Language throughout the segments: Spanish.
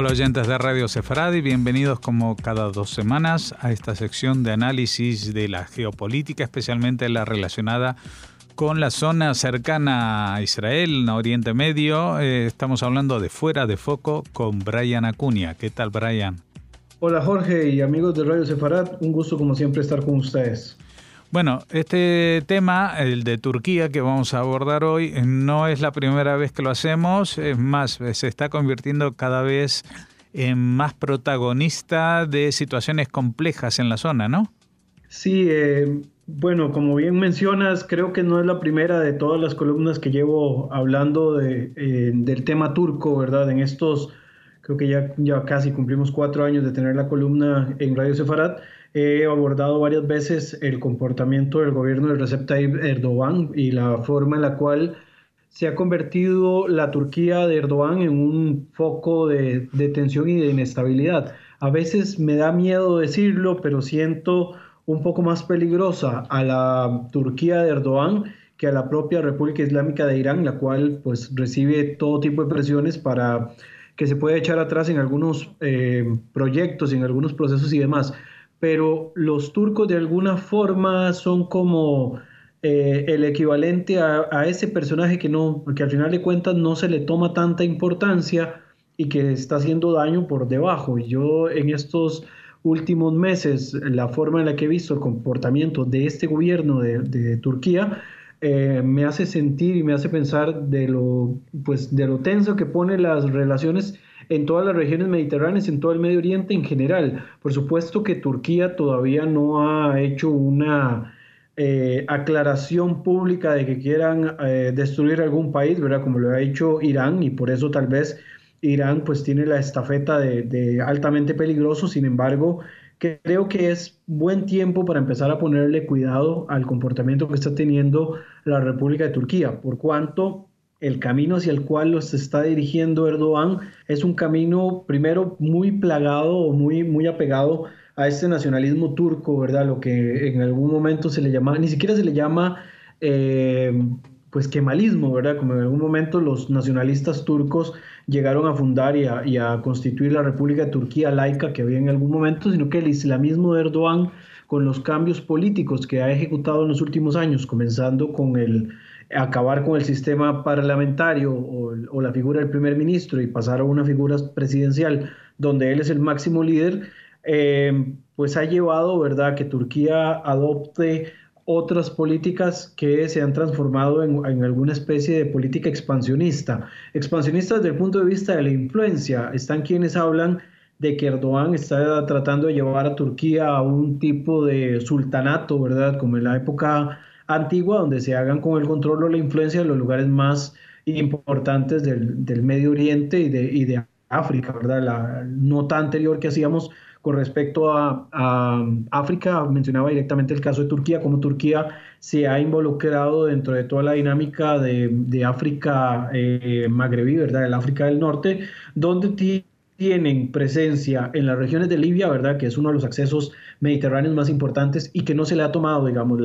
Hola oyentes de Radio Sefaradi, bienvenidos como cada dos semanas a esta sección de análisis de la geopolítica, especialmente la relacionada con la zona cercana a Israel, en Oriente Medio. Eh, estamos hablando de Fuera de Foco con Brian Acuña. ¿Qué tal, Brian? Hola, Jorge y amigos de Radio Sefarad. Un gusto, como siempre, estar con ustedes. Bueno, este tema, el de Turquía que vamos a abordar hoy, no es la primera vez que lo hacemos, es más, se está convirtiendo cada vez en más protagonista de situaciones complejas en la zona, ¿no? Sí, eh, bueno, como bien mencionas, creo que no es la primera de todas las columnas que llevo hablando de, eh, del tema turco, ¿verdad? En estos, creo que ya, ya casi cumplimos cuatro años de tener la columna en Radio Sefarat he abordado varias veces el comportamiento del gobierno de Recep Tayyip Erdogan y la forma en la cual se ha convertido la Turquía de Erdogan en un foco de, tensión y de inestabilidad. A veces me da miedo decirlo, pero siento un poco más peligrosa a la Turquía de Erdogan que a la propia República Islámica de Irán, la cual pues recibe todo tipo de presiones para que se pueda echar atrás en algunos eh, proyectos, en algunos procesos y demás pero los turcos de alguna forma son como eh, el equivalente a, ese personaje que, no, que al final de cuentas no se le toma tanta importancia y que está haciendo daño por debajo. Y yo en estos últimos meses, la forma en la que he visto el comportamiento de este gobierno de, Turquía, eh, me hace sentir y me hace pensar de lo, pues, de lo tenso que pone las relaciones en todas las regiones mediterráneas, en todo el Medio Oriente en general. Por supuesto que Turquía todavía no ha hecho una eh, aclaración pública de que quieran eh, destruir algún país, ¿verdad? Como lo ha hecho Irán y por eso tal vez Irán pues tiene la estafeta de, de altamente peligroso. Sin embargo, creo que es buen tiempo para empezar a ponerle cuidado al comportamiento que está teniendo la República de Turquía, por cuanto el camino hacia el cual los está dirigiendo Erdogan es un camino primero muy plagado o muy, muy apegado a este nacionalismo turco, ¿verdad? Lo que en algún momento se le llama, ni siquiera se le llama eh, pues kemalismo, ¿verdad? Como en algún momento los nacionalistas turcos llegaron a fundar y a, y a constituir la República de Turquía laica que había en algún momento, sino que el islamismo de Erdogan con los cambios políticos que ha ejecutado en los últimos años, comenzando con el acabar con el sistema parlamentario o, la figura del primer ministro y pasar a una figura presidencial donde él es el máximo líder, eh, pues ha llevado, ¿verdad?, que Turquía adopte otras políticas que se han transformado en, en, alguna especie de política expansionista. Expansionista desde el punto de vista de la influencia. Están quienes hablan de que Erdogan está tratando de llevar a Turquía a un tipo de sultanato, ¿verdad? Como en la época antigua, donde se hagan con el control o la influencia de los lugares más importantes del, del Medio Oriente y de, y de, África, ¿verdad? La nota anterior que hacíamos con respecto a, a, África, mencionaba directamente el caso de Turquía, cómo Turquía se ha involucrado dentro de toda la dinámica de, de África eh, magrebí, ¿verdad? El África del Norte, donde tienen presencia en las regiones de Libia, ¿verdad? Que es uno de los accesos mediterráneos más importantes y que no se le ha tomado, digamos,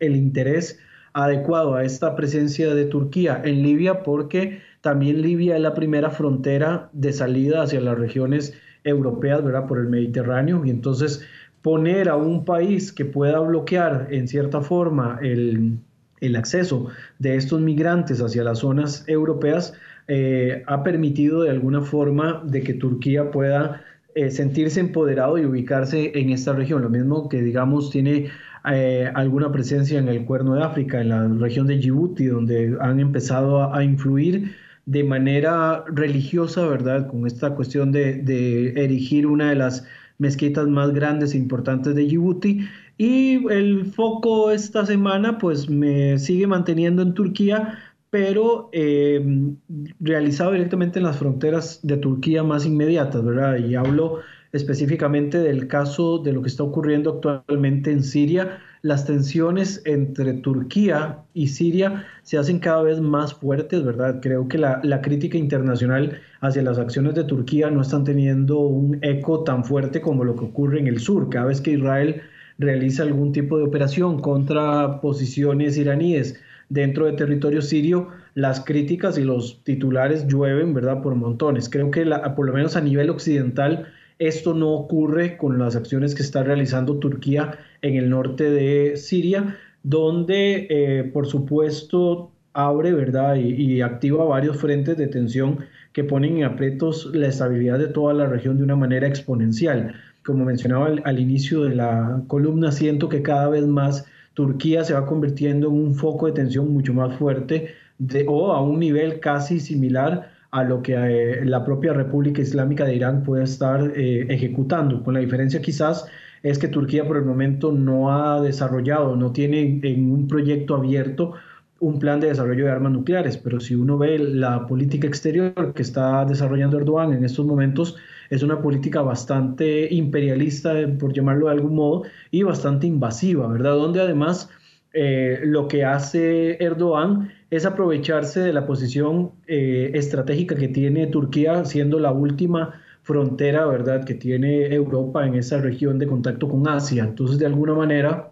el interés adecuado a esta presencia de Turquía en Libia porque también Libia es la primera frontera de salida hacia las regiones europeas, ¿verdad? Por el Mediterráneo y entonces poner a un país que pueda bloquear en cierta forma el, el acceso de estos migrantes hacia las zonas europeas, eh, ha permitido de alguna forma de que Turquía pueda eh, sentirse empoderado y ubicarse en esta región. Lo mismo que, digamos, tiene eh, alguna presencia en el Cuerno de África, en la región de Djibouti, donde han empezado a, influir de manera religiosa, ¿verdad? Con esta cuestión de, de, erigir una de las mezquitas más grandes e importantes de Djibouti. Y el foco esta semana, pues me sigue manteniendo en Turquía, pero em, realizado directamente en las fronteras de Turquía más inmediatas, ¿verdad? Y hablo específicamente del caso de lo que está ocurriendo actualmente en Siria. Las tensiones entre Turquía y Siria se hacen cada vez más fuertes, ¿verdad? Creo que la, la crítica internacional hacia las acciones de Turquía no están teniendo un eco tan fuerte como lo que ocurre en el sur. Cada vez que Israel realiza algún tipo de operación contra posiciones iraníes, dentro de territorio sirio, las críticas y los titulares llueven, ¿verdad? Por montones. Creo que por lo menos a nivel occidental esto no ocurre con las acciones que está realizando Turquía en el norte de Siria, donde, eh, por supuesto, abre, ¿verdad? Y, activa varios frentes de tensión que ponen en aprietos la estabilidad de toda la región de una manera exponencial. Como mencionaba al, inicio de la columna, siento que cada vez más Turquía se va convirtiendo en un foco de tensión mucho más fuerte de, o a un nivel casi similar a lo que eh, la propia República Islámica de Irán puede estar eh, ejecutando, con la diferencia quizás es que Turquía por el momento no ha desarrollado, no tiene en un proyecto abierto un plan de desarrollo de armas nucleares, pero si uno ve la política exterior que está desarrollando Erdogan en estos momentos, es una política bastante imperialista, por llamarlo de algún modo, y bastante invasiva, ¿verdad? Donde además eh, lo que hace Erdogan es aprovecharse de la posición eh, estratégica que tiene Turquía, siendo la última frontera, ¿verdad?, que tiene Europa en esa región de contacto con Asia. Entonces, de alguna manera,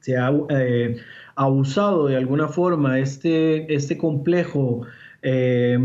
se ha eh, abusado de alguna forma este, este complejo eh,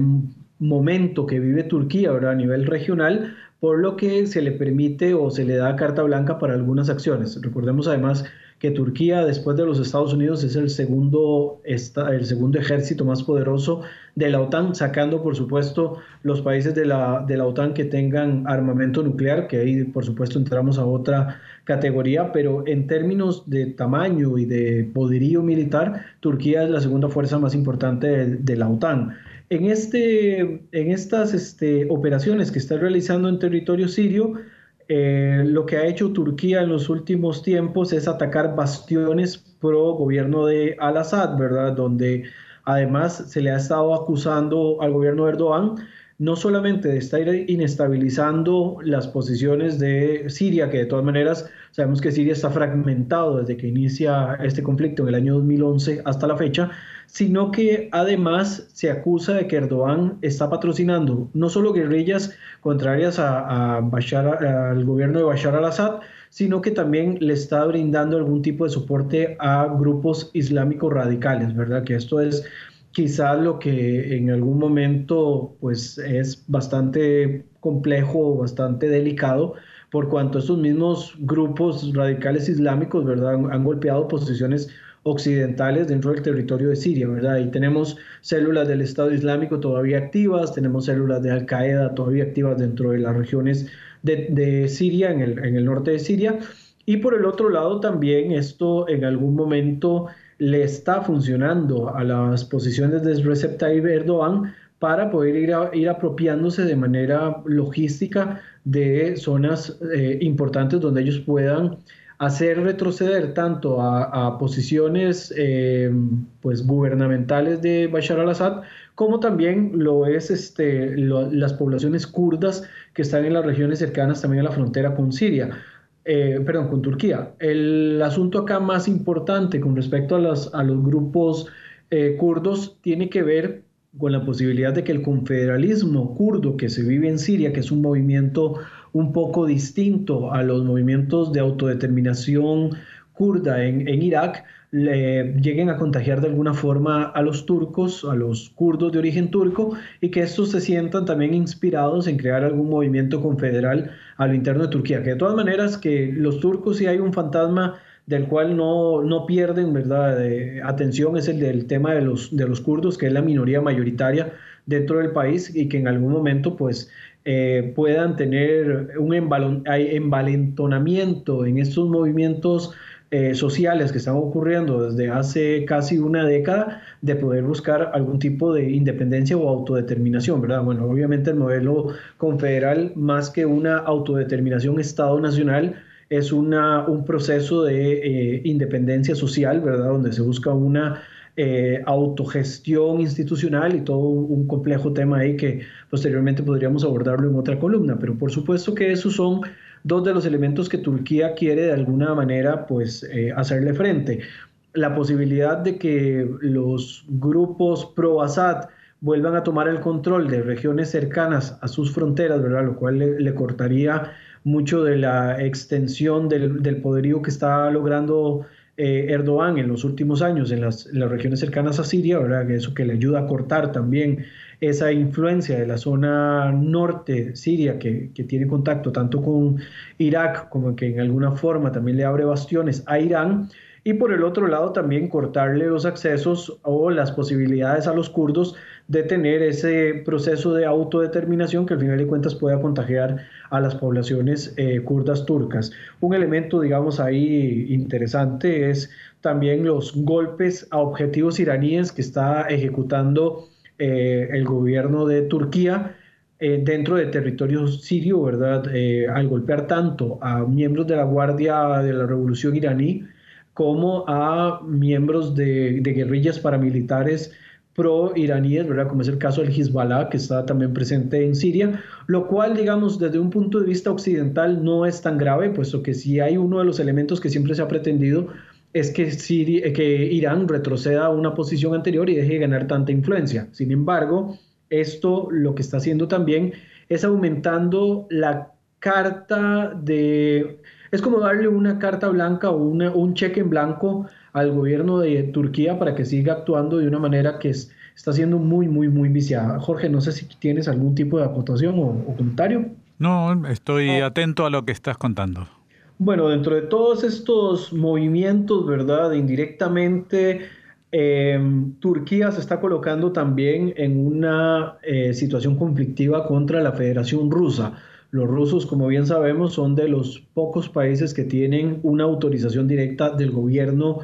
momento que vive Turquía ¿verdad? a nivel regional, por lo que se le permite o se le da carta blanca para algunas acciones. Recordemos además que Turquía, después de los Estados Unidos, es el segundo, el segundo ejército más poderoso de la OTAN, sacando, por supuesto, los países de la, de la OTAN que tengan armamento nuclear, que ahí, por supuesto, entramos a otra categoría, pero en términos de tamaño y de poderío militar, Turquía es la segunda fuerza más importante de, la OTAN. En, este, en estas este, operaciones que está realizando en territorio sirio, eh, lo que ha hecho Turquía en los últimos tiempos es atacar bastiones pro gobierno de Al-Assad, ¿verdad? Donde además se le ha estado acusando al gobierno de Erdogan no solamente de estar inestabilizando las posiciones de Siria, que de todas maneras sabemos que Siria está fragmentado desde que inicia este conflicto en el año 2011 hasta la fecha, sino que además se acusa de que Erdogan está patrocinando no solo guerrillas contrarias a, al gobierno de Bashar al-Assad, sino que también le está brindando algún tipo de soporte a grupos islámicos radicales, ¿verdad? Que esto es quizás lo que en algún momento pues es bastante complejo, bastante delicado, por cuanto estos mismos grupos radicales islámicos, ¿verdad? Han, golpeado posiciones occidentales dentro del territorio de Siria, ¿verdad? Y tenemos células del Estado Islámico todavía activas, tenemos células de Al Qaeda todavía activas dentro de las regiones de, Siria, en el, en el norte de Siria. Y por el otro lado también esto en algún momento le está funcionando a las posiciones de Recep Tayyip Erdogan para poder ir, ir apropiándose de manera logística de zonas eh, importantes donde ellos puedan hacer retroceder tanto a, posiciones eh, pues gubernamentales de Bashar al-Assad como también lo es este, las poblaciones kurdas que están en las regiones cercanas también a la frontera con Siria. Eh, perdón, con Turquía. El asunto acá más importante con respecto a, a los grupos eh, kurdos tiene que ver con la posibilidad de que el confederalismo kurdo que se vive en Siria, que es un movimiento un poco distinto a los movimientos de autodeterminación kurda en, Irak, le lleguen a contagiar de alguna forma a los turcos, a los kurdos de origen turco, y que estos se sientan también inspirados en crear algún movimiento confederal a lo interno de Turquía. Que de todas maneras, que los turcos sí hay un fantasma del cual no, no pierden ¿verdad? atención, es el del tema de los, de los kurdos, que es la minoría mayoritaria dentro del país y que en algún momento pues eh, puedan tener un envalentonamiento en estos movimientos eh, sociales que están ocurriendo desde hace casi una década de poder buscar algún tipo de independencia o autodeterminación, ¿verdad? Bueno, obviamente el modelo confederal, más que una autodeterminación Estado-nacional, es una, un proceso de eh, independencia social, ¿verdad? Donde se busca una eh, autogestión institucional y todo un complejo tema ahí que posteriormente podríamos abordarlo en otra columna, pero por supuesto que esos son dos de los elementos que Turquía quiere de alguna manera pues eh, hacerle frente. La posibilidad de que los grupos pro-Assad vuelvan a tomar el control de regiones cercanas a sus fronteras, ¿verdad? lo cual le, cortaría mucho de la extensión del, poderío que está logrando eh, Erdogan en los últimos años en las, regiones cercanas a Siria, ¿verdad? Eso que le ayuda a cortar también esa influencia de la zona norte siria que, que, tiene contacto tanto con Irak como que en alguna forma también le abre bastiones a Irán y por el otro lado también cortarle los accesos o las posibilidades a los kurdos de tener ese proceso de autodeterminación que al final de cuentas pueda contagiar a las poblaciones eh, kurdas turcas. Un elemento, digamos, ahí interesante es también los golpes a objetivos iraníes que está ejecutando eh, el gobierno de Turquía eh, dentro del territorio sirio, ¿verdad? al golpear tanto a miembros de la Guardia de la Revolución iraní, como a miembros de, guerrillas paramilitares pro-iraníes, ¿verdad? Como es el caso del Hezbollah, que está también presente en Siria, lo cual, digamos, desde un punto de vista occidental no es tan grave, puesto que si hay uno de los elementos que siempre se ha pretendido es que, que Irán retroceda a una posición anterior y deje de ganar tanta influencia. Sin embargo, esto lo que está haciendo también es aumentando la carta de es como darle una carta blanca o un cheque en blanco al gobierno de Turquía para que siga actuando de una manera que está siendo muy, muy, muy viciada. Jorge, no sé si tienes algún tipo de acotación o, comentario. No, estoy atento a lo que estás contando. Bueno, dentro de todos estos movimientos, ¿verdad? Indirectamente, em, Turquía se está colocando también en una eh, situación conflictiva contra la Federación Rusa. Los rusos, como bien sabemos, son de los pocos países que tienen una autorización directa del gobierno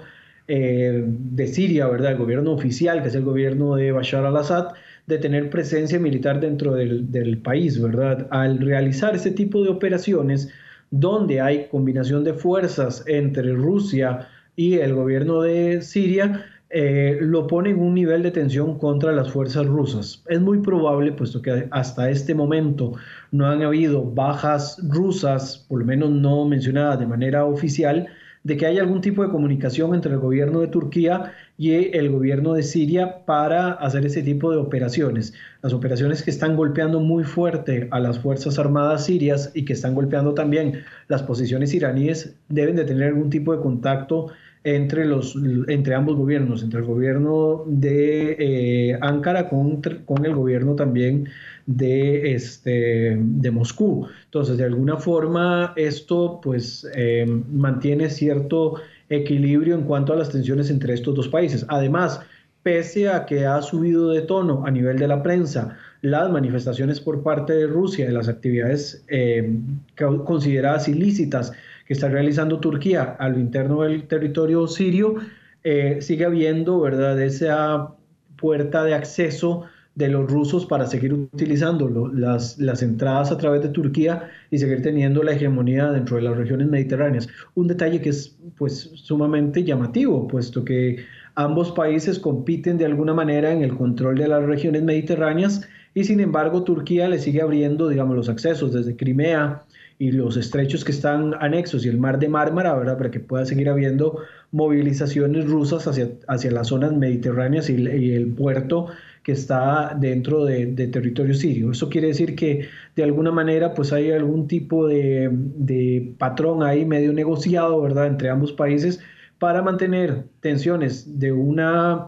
eh, de Siria, ¿verdad? El gobierno oficial, que es el gobierno de Bashar al-Assad, de tener presencia militar dentro del, del, país, ¿verdad? Al realizar ese tipo de operaciones, donde hay combinación de fuerzas entre Rusia y el gobierno de Siria, eh, lo pone en un nivel de tensión contra las fuerzas rusas. Es muy probable, puesto que hasta este momento no han habido bajas rusas, por lo menos no mencionadas de manera oficial, de que haya algún tipo de comunicación entre el gobierno de Turquía y el gobierno de Siria para hacer ese tipo de operaciones. Las operaciones que están golpeando muy fuerte a las Fuerzas Armadas sirias y que están golpeando también las posiciones iraníes deben de tener algún tipo de contacto entre, los, entre ambos gobiernos, entre el gobierno de eh, Ankara con, con, el gobierno también de, este, de Moscú. Entonces, de alguna forma, esto pues eh, mantiene cierto equilibrio en cuanto a las tensiones entre estos dos países. Además, pese a que ha subido de tono a nivel de la prensa las manifestaciones por parte de Rusia de las actividades eh, consideradas ilícitas que está realizando Turquía a lo interno del territorio sirio, eh, sigue habiendo, ¿verdad?, esa puerta de acceso de los rusos para seguir utilizando las, las entradas a través de Turquía y seguir teniendo la hegemonía dentro de las regiones mediterráneas. Un detalle que es pues sumamente llamativo, puesto que ambos países compiten de alguna manera en el control de las regiones mediterráneas y sin embargo Turquía le sigue abriendo, digamos, los accesos desde Crimea y los estrechos que están anexos y el mar de Mármara, ¿verdad? Para que pueda seguir habiendo movilizaciones rusas hacia, hacia las zonas mediterráneas y, el puerto que está dentro de, territorio sirio. Eso quiere decir que de alguna manera pues hay algún tipo de, de patrón ahí medio negociado, ¿verdad? Entre ambos países para mantener tensiones de una,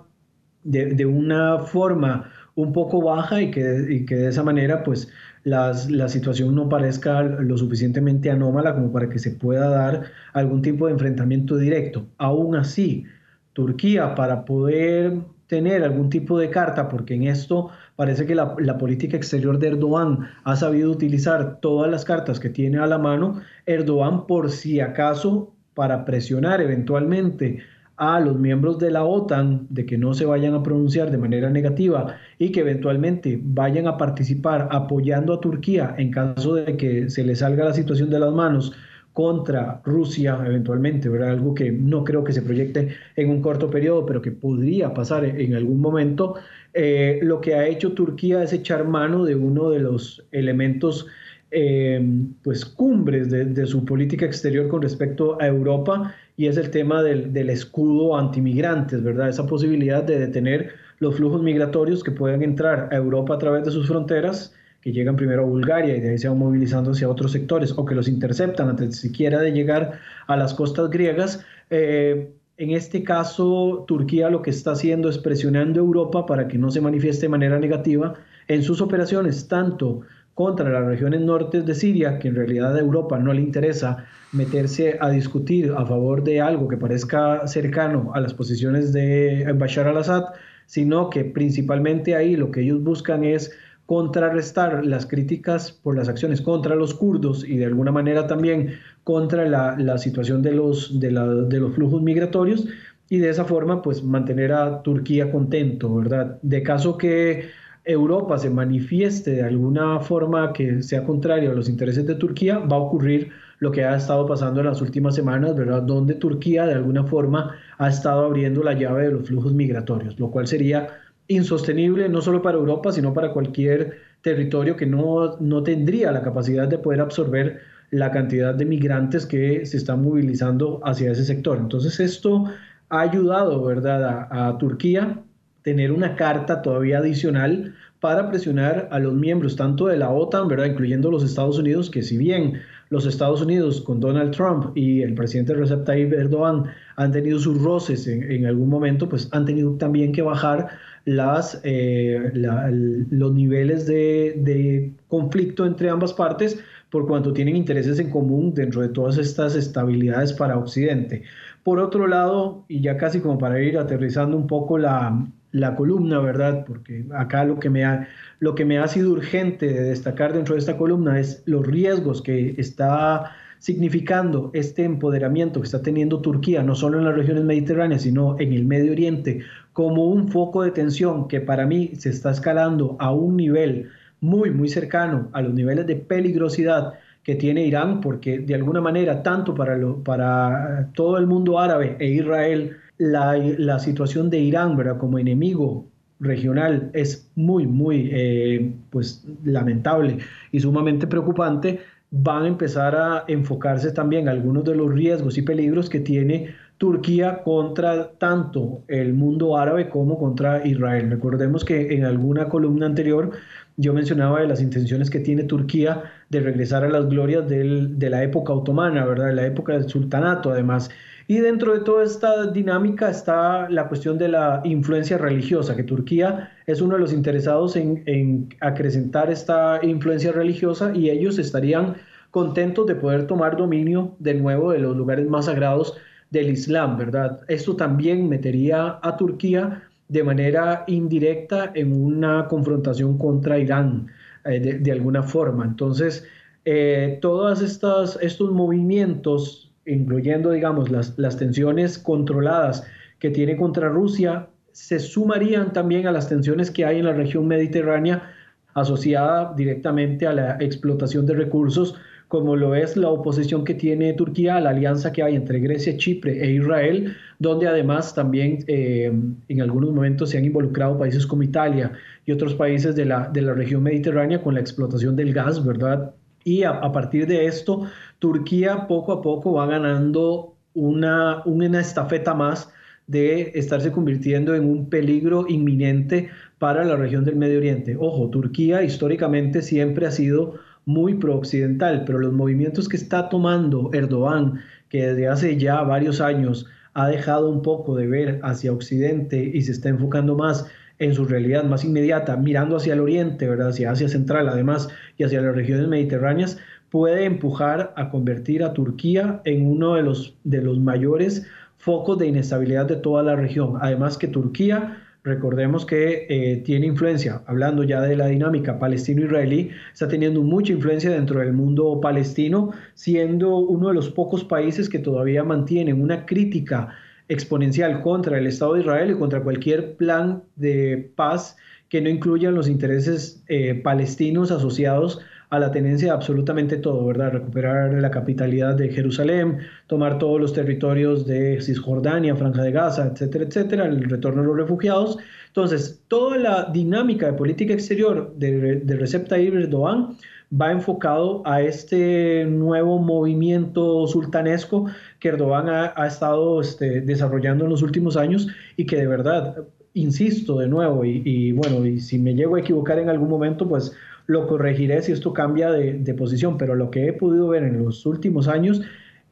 de, una forma un poco baja y que, y que de esa manera pues la situación no parezca lo suficientemente anómala como para que se pueda dar algún tipo de enfrentamiento directo. Aún así, Turquía, para poder tener algún tipo de carta, porque en esto parece que la, la, política exterior de Erdogan ha sabido utilizar todas las cartas que tiene a la mano, Erdogan por si acaso, para presionar eventualmente a los miembros de la OTAN de que no se vayan a pronunciar de manera negativa y que eventualmente vayan a participar apoyando a Turquía en caso de que se le salga la situación de las manos contra Rusia eventualmente, ¿verdad? algo que no creo que se proyecte en un corto periodo, pero que podría pasar en algún momento. Eh, lo que ha hecho Turquía es echar mano de uno de los elementos eh, pues cumbres de, de, su política exterior con respecto a Europa y es el tema del, del escudo antimigrantes, ¿verdad? Esa posibilidad de detener los flujos migratorios que puedan entrar a Europa a través de sus fronteras, que llegan primero a Bulgaria y de ahí se van movilizando hacia otros sectores, o que los interceptan antes siquiera de llegar a las costas griegas. Eh, En este caso, Turquía lo que está haciendo es presionando a Europa para que no se manifieste de manera negativa en sus operaciones, tanto contra las regiones norte de Siria, que en realidad a Europa no le interesa meterse a discutir a favor de algo que parezca cercano a las posiciones de Bashar al-Assad, sino que principalmente ahí lo que ellos buscan es contrarrestar las críticas por las acciones contra los kurdos y de alguna manera también contra la, situación de los, de, de los flujos migratorios y de esa forma pues mantener a Turquía contento, ¿verdad? De caso que Europa se manifieste de alguna forma que sea contrario a los intereses de Turquía, va a ocurrir lo que ha estado pasando en las últimas semanas, ¿verdad? Donde Turquía de alguna forma ha estado abriendo la llave de los flujos migratorios, lo cual sería insostenible no solo para Europa, sino para cualquier territorio que no, no tendría la capacidad de poder absorber la cantidad de migrantes que se están movilizando hacia ese sector. Entonces esto ha ayudado, ¿verdad?, a, a Turquía tener una carta todavía adicional para presionar a los miembros tanto de la OTAN, ¿verdad? incluyendo los Estados Unidos, que si bien los Estados Unidos con Donald Trump y el presidente Recep Tayyip Erdogan han tenido sus roces en, algún momento, pues han tenido también que bajar las, eh, los niveles de, de conflicto entre ambas partes por cuanto tienen intereses en común dentro de todas estas estabilidades para Occidente. Por otro lado, y ya casi como para ir aterrizando un poco la, la columna, ¿verdad? Porque acá lo que, me ha, lo que me ha sido urgente de destacar dentro de esta columna es los riesgos que está significando este empoderamiento que está teniendo Turquía, no solo en las regiones mediterráneas, sino en el Medio Oriente, como un foco de tensión que para mí se está escalando a un nivel muy, muy cercano a los niveles de peligrosidad que tiene Irán, porque de alguna manera, tanto para, lo, para todo el mundo árabe e Israel, la, situación de Irán ¿verdad? como enemigo regional es muy, muy eh, pues, lamentable y sumamente preocupante, van a empezar a enfocarse también algunos de los riesgos y peligros que tiene Turquía contra tanto el mundo árabe como contra Israel. Recordemos que en alguna columna anterior yo mencionaba de las intenciones que tiene Turquía de regresar a las glorias de la época otomana, ¿verdad? De la época del sultanato, además. Y dentro de toda esta dinámica está la cuestión de la influencia religiosa, que Turquía es uno de los interesados en, acrecentar esta influencia religiosa y ellos estarían contentos de poder tomar dominio de nuevo de los lugares más sagrados del Islam, ¿verdad? Esto también metería a Turquía de manera indirecta en una confrontación contra Irán, eh, de, alguna forma. Entonces, eh, todos estos movimientos incluyendo, digamos, las, las tensiones controladas que tiene contra Rusia, se sumarían también a las tensiones que hay en la región mediterránea asociada directamente a la explotación de recursos, como lo es la oposición que tiene Turquía a la alianza que hay entre Grecia, Chipre e Israel, donde además también eh, en algunos momentos se han involucrado países como Italia y otros países de la, de la región mediterránea con la explotación del gas, ¿verdad? Y a, partir de esto, Turquía poco a poco va ganando una, una estafeta más de estarse convirtiendo en un peligro inminente para la región del Medio Oriente. Ojo, Turquía históricamente siempre ha sido muy pro-occidental, pero los movimientos que está tomando Erdogan, que desde hace ya varios años ha dejado un poco de ver hacia Occidente y se está enfocando más en su realidad más inmediata, mirando hacia el oriente, ¿verdad? hacia Asia Central además y hacia las regiones mediterráneas, puede empujar a convertir a Turquía en uno de los, de los mayores focos de inestabilidad de toda la región. Además que Turquía, recordemos que eh, tiene influencia, hablando ya de la dinámica palestino-israelí, está teniendo mucha influencia dentro del mundo palestino, siendo uno de los pocos países que todavía mantienen una crítica exponencial contra el Estado de Israel y contra cualquier plan de paz que no incluya los intereses eh, palestinos asociados a la tenencia de absolutamente todo, ¿verdad? Recuperar la capitalidad de Jerusalén, tomar todos los territorios de Cisjordania, Franja de Gaza, etcétera, etcétera, el retorno de los refugiados. Entonces, toda la dinámica de política exterior de, de Recep Tayyip Erdogan va enfocado a este nuevo movimiento sultanesco que Erdogan ha, estado este, desarrollando en los últimos años y que de verdad, insisto de nuevo, y, bueno, y si me llego a equivocar en algún momento, pues lo corregiré si esto cambia de, posición, pero lo que he podido ver en los últimos años,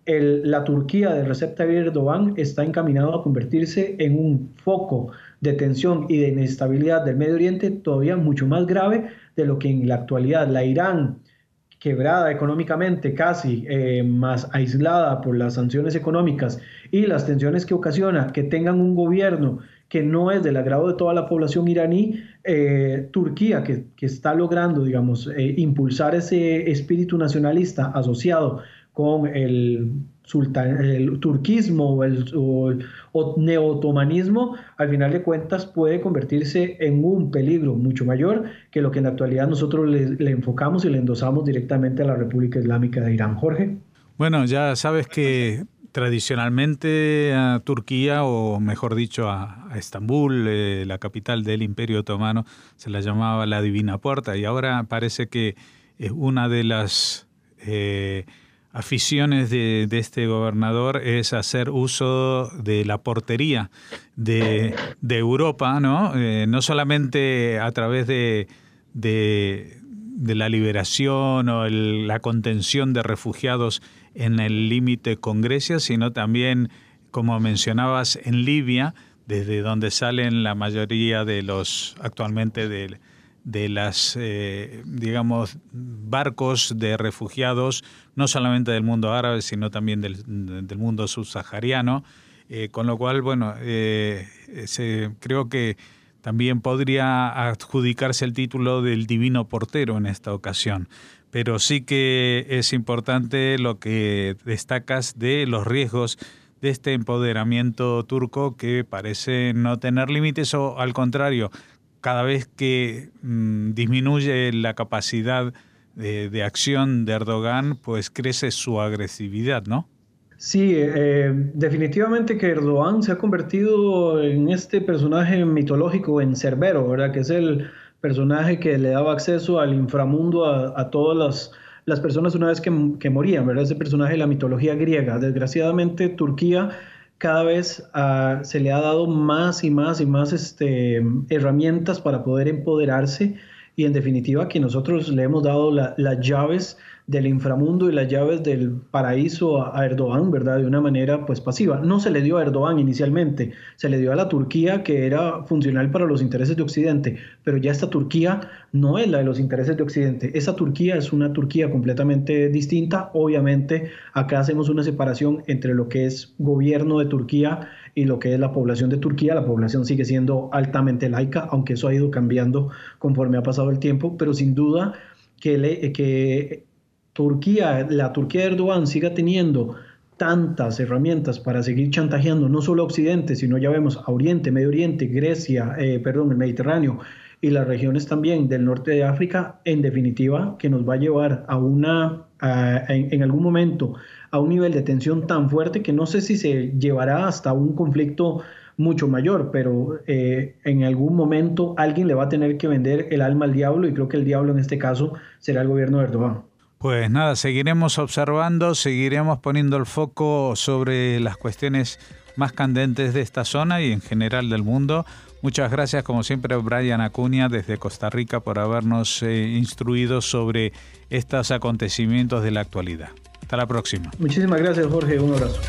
la Turquía de Recep Tayyip Erdogan está encaminado a convertirse en un foco de tensión y de inestabilidad del Medio Oriente todavía mucho más grave de lo que en la actualidad la Irán quebrada económicamente casi, eh, más aislada por las sanciones económicas y las tensiones que ocasiona que tengan un gobierno que no es del agrado de toda la población iraní, eh, Turquía, que, está logrando, digamos, eh, impulsar ese espíritu nacionalista asociado con el, el turquismo o el, neo-otomanismo, al final de cuentas puede convertirse en un peligro mucho mayor que lo que en la actualidad nosotros le, enfocamos y le endosamos directamente a la República Islámica de Irán. Jorge. Bueno, ya sabes que tradicionalmente a Turquía, o mejor dicho a, Estambul, eh, la capital del Imperio Otomano, se la llamaba la Divina Puerta y ahora parece que es una de las... Eh, aficiones de, este gobernador es hacer uso de la portería de, Europa, ¿no? Eh, no solamente a través de, la liberación o la contención de refugiados en el límite con Grecia, sino también, como mencionabas, en Libia, desde donde salen la mayoría de los actualmente de, de las, eh, digamos, barcos de refugiados, no solamente del mundo árabe, sino también del, mundo subsahariano, eh, con lo cual, bueno, eh, creo que también podría adjudicarse el título del divino portero en esta ocasión. Pero sí que es importante lo que destacas de los riesgos de este empoderamiento turco que parece no tener límites o al contrario, cada vez que mm, disminuye la capacidad de, acción de Erdogan, pues crece su agresividad, ¿no? Sí, eh, definitivamente que Erdogan se ha convertido en este personaje mitológico, en Cerbero, ¿verdad? Que es el personaje que le daba acceso al inframundo a, todas las, personas una vez que, que, morían, ¿verdad? Ese personaje de la mitología griega. Desgraciadamente, Turquía cada vez ah, se le ha dado más y más y más este, herramientas para poder empoderarse y en definitiva que nosotros le hemos dado las llaves del inframundo y las llaves del paraíso a, Erdogan, ¿verdad? De una manera pues pasiva. No se le dio a Erdogan inicialmente, se le dio a la Turquía que era funcional para los intereses de Occidente, pero ya esta Turquía no es la de los intereses de Occidente. Esa Turquía es una Turquía completamente distinta. Obviamente acá hacemos una separación entre lo que es gobierno de Turquía y lo que es la población de Turquía. La población sigue siendo altamente laica, aunque eso ha ido cambiando conforme ha pasado el tiempo, pero sin duda que, le, que Turquía, la Turquía de Erdogan siga teniendo tantas herramientas para seguir chantajeando no solo a Occidente, sino ya vemos a Oriente, Medio Oriente, Grecia, eh, perdón, el Mediterráneo y las regiones también del norte de África, en definitiva, que nos va a llevar a una, en, algún momento, a un nivel de tensión tan fuerte que no sé si se llevará hasta un conflicto mucho mayor, pero eh, en algún momento alguien le va a tener que vender el alma al diablo y creo que el diablo en este caso será el gobierno de Erdogan. Pues nada, seguiremos observando, seguiremos poniendo el foco sobre las cuestiones más candentes de esta zona y en general del mundo. Muchas gracias, como siempre, Brian Acuña desde Costa Rica por habernos eh, instruido sobre estos acontecimientos de la actualidad. Hasta la próxima. Muchísimas gracias, Jorge. Un abrazo.